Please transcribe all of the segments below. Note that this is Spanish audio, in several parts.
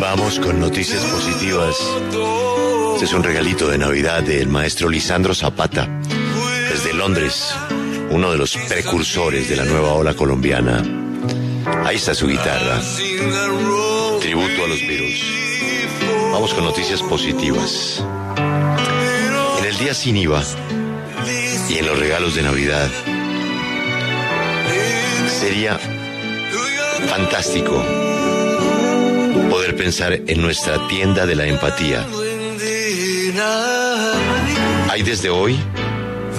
Vamos con noticias positivas. Este es un regalito de Navidad del maestro Lisandro Zapata, desde Londres, uno de los precursores de la nueva ola colombiana. Ahí está su guitarra. Tributo a los Beatles. Vamos con noticias positivas. En el día sin IVA y en los regalos de Navidad, sería fantástico pensar en nuestra tienda de la empatía. Hay desde hoy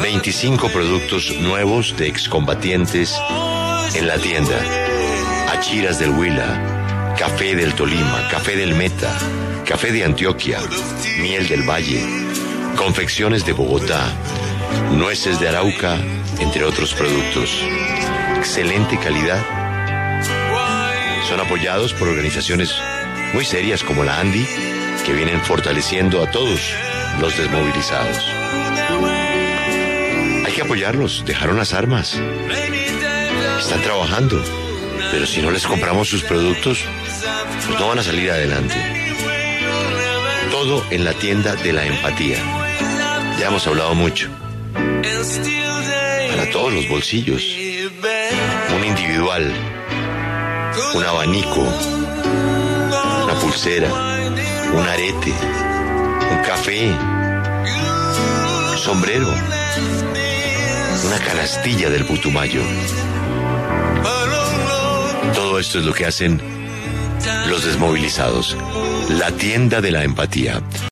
25 productos nuevos de excombatientes en la tienda. Achiras del Huila, café del Tolima, café del Meta, café de Antioquia, miel del Valle, confecciones de Bogotá, nueces de Arauca, entre otros productos. Excelente calidad. Son apoyados por organizaciones muy serias como la Andy, que vienen fortaleciendo a todos los desmovilizados. Hay que apoyarlos, dejaron las armas. Están trabajando, pero si no les compramos sus productos, pues no van a salir adelante. Todo en la tienda de la empatía. Ya hemos hablado mucho. Para todos los bolsillos. Un individual. Un abanico. Una pulsera. Un arete. Un café. Un sombrero. Una canastilla del Putumayo. Todo esto es lo que hacen los desmovilizados. La tienda de la empatía.